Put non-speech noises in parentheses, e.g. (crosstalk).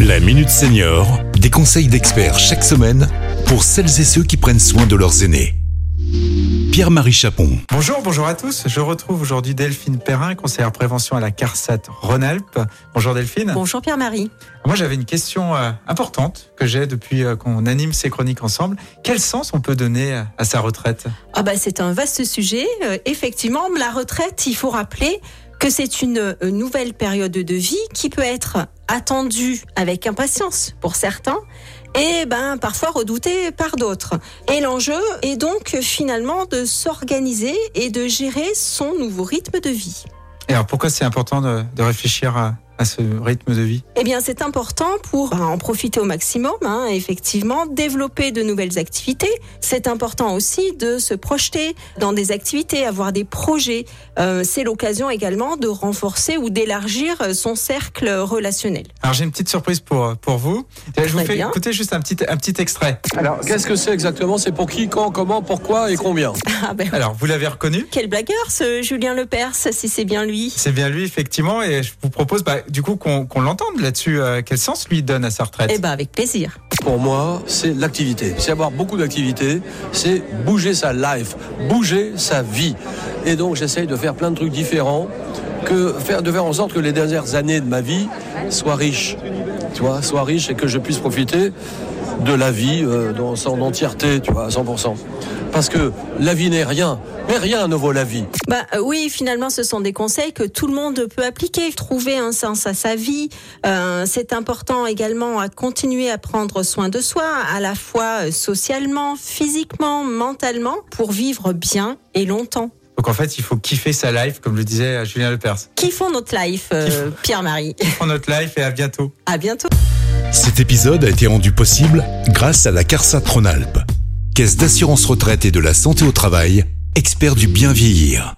La Minute Senior, des conseils d'experts chaque semaine pour celles et ceux qui prennent soin de leurs aînés. Pierre-Marie Chapon. Bonjour, bonjour à tous. Je retrouve aujourd'hui Delphine Perrin, conseillère prévention à la CARSAT Rhône-Alpes. Bonjour Delphine. Bonjour Pierre-Marie. Moi j'avais une question euh, importante que j'ai depuis euh, qu'on anime ces chroniques ensemble. Quel sens on peut donner euh, à sa retraite? Ah bah c'est un vaste sujet. Effectivement, la retraite, il faut rappeler que c'est une euh, nouvelle période de vie qui peut être attendue avec impatience pour certains et ben parfois redoutée par d'autres. Et l'enjeu est donc finalement de s'organiser et de gérer son nouveau rythme de vie. Et alors pourquoi c'est important de, de réfléchir à, à ce rythme de vie? Eh bien, c'est important pour ben, en profiter au maximum, hein, effectivement, développer de nouvelles activités. C'est important aussi de se projeter dans des activités, avoir des projets. Euh, c'est l'occasion également de renforcer ou d'élargir son cercle relationnel. Alors j'ai une petite surprise pour, pour vous. Je vous fais bien. écouter juste un petit, un petit extrait. Alors, Qu'est-ce que c'est exactement? C'est pour qui, quand, comment, pourquoi et combien? (laughs) Ah ben, alors vous l'avez reconnu? Quel blagueur ce Julien Lepers, si c'est bien lui. C'est bien lui, effectivement, et je vous propose bah, du coup qu'on l'entende là-dessus. Euh, quel sens lui donne à sa retraite? Eh ben, avec plaisir. Pour moi, c'est l'activité. C'est avoir beaucoup d'activités, c'est bouger sa life, bouger sa vie. Et donc j'essaye de faire plein de trucs différents, que faire, de faire en sorte que les dernières années de ma vie soient riches. Tu vois, soient riches et que je puisse profiter de la vie euh, dans son entièreté, tu vois, à 100%. Parce que la vie n'est rien, mais rien ne vaut la vie. Bah euh, oui, finalement, ce sont des conseils que tout le monde peut appliquer. Trouver un sens à sa vie, euh, c'est important également à continuer à prendre soin de soi, à la fois socialement, physiquement, mentalement, pour vivre bien et longtemps. Donc en fait, il faut kiffer sa life, comme le disait euh, Julien Lepers. Kiffons notre life, euh, Pierre-Marie. Kiffons notre life et à bientôt. À bientôt. Cet épisode a été rendu possible grâce à la CARSAT Rhône-Alpes, Caisse d'assurance retraite et de la santé au travail, expert du bien vieillir.